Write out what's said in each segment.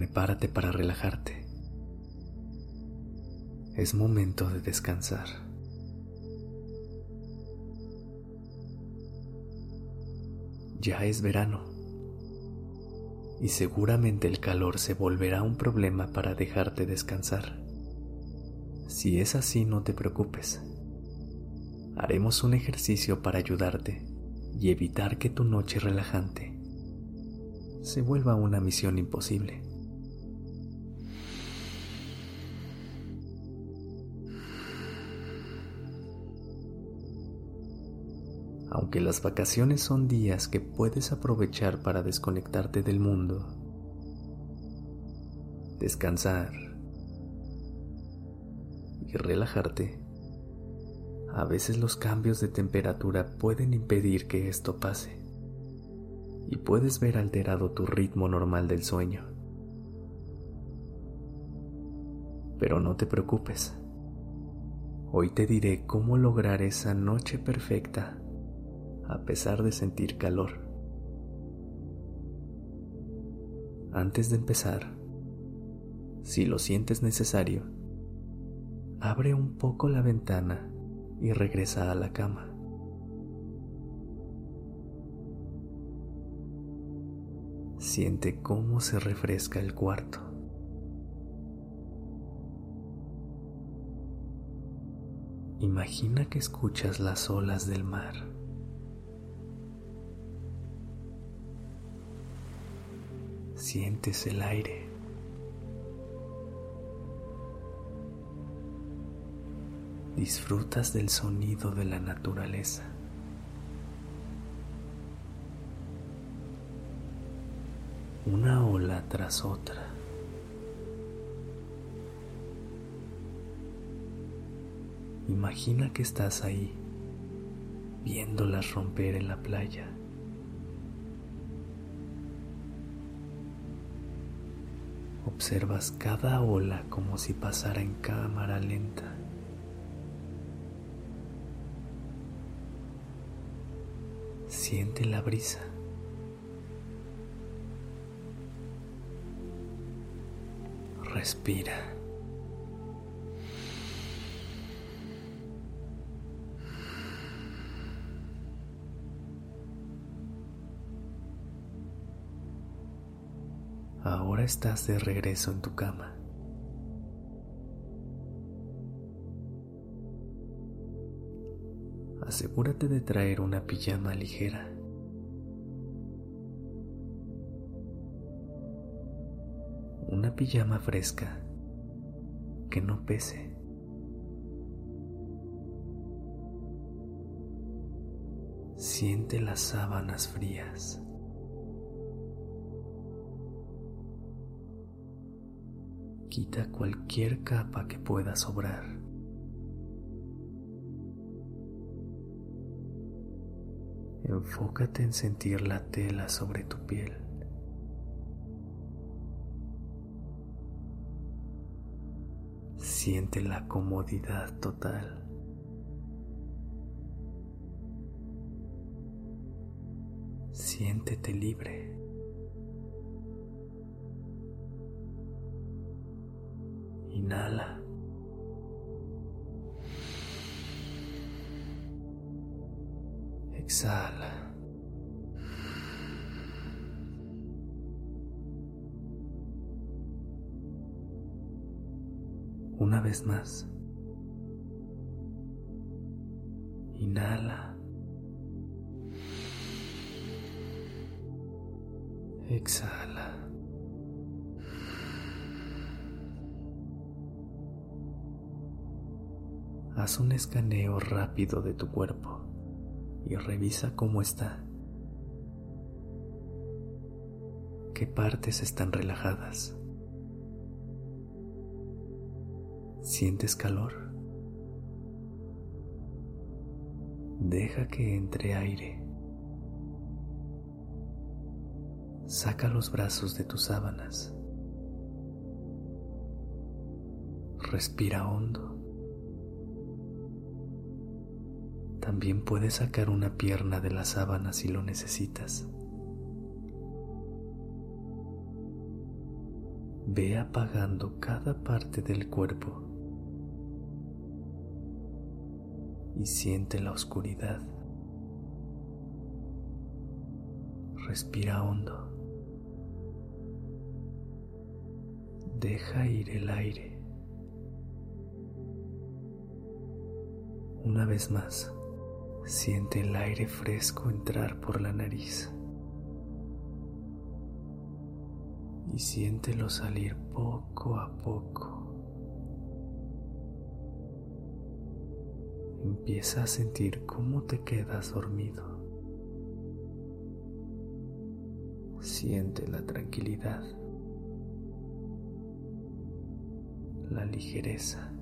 Prepárate para relajarte. Es momento de descansar. Ya es verano y seguramente el calor se volverá un problema para dejarte descansar. Si es así, no te preocupes. Haremos un ejercicio para ayudarte y evitar que tu noche relajante se vuelva una misión imposible. Aunque las vacaciones son días que puedes aprovechar para desconectarte del mundo, descansar y relajarte, a veces los cambios de temperatura pueden impedir que esto pase y puedes ver alterado tu ritmo normal del sueño. Pero no te preocupes. Hoy te diré cómo lograr esa noche perfecta a pesar de sentir calor. Antes de empezar, si lo sientes necesario, abre un poco la ventana y regresa a la cama. Siente cómo se refresca el cuarto. Imagina que escuchas las olas del mar. Sientes el aire. disfrutas del sonido de la naturaleza. Una ola tras otra. Imagina que estás ahí, viéndolas romper en la playa. Observas cada ola como si pasara en cámara lenta. Siente la brisa. Respira. Ahora estás de regreso en tu cama. asegúrate de traer una pijama ligera. Una pijama fresca que no pese. Siente las sábanas frías. Quita cualquier capa que pueda sobrar. Enfócate en sentir la tela sobre tu piel. Siente la comodidad total. Siéntete libre. Inhala. Exhala. Una vez más. Inhala. Exhala. Haz un escaneo rápido de tu cuerpo y revisa cómo está. ¿Qué partes están relajadas ¿Sientes calor? Deja que entre aire. Saca los brazos de tus sábanas. Respira hondo. También puedes sacar una pierna de la sábana si lo necesitas. Ve apagando cada parte del cuerpo y siente la oscuridad. Respira hondo. Deja ir el aire. Una vez más, siente el aire fresco entrar por la nariz. Y siéntelo salir poco a poco. empieza a sentir cómo te quedas dormido. Siente la tranquilidad, la ligereza,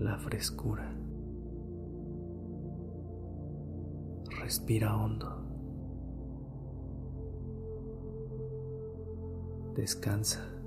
la frescura. Respira hondo. Descansa.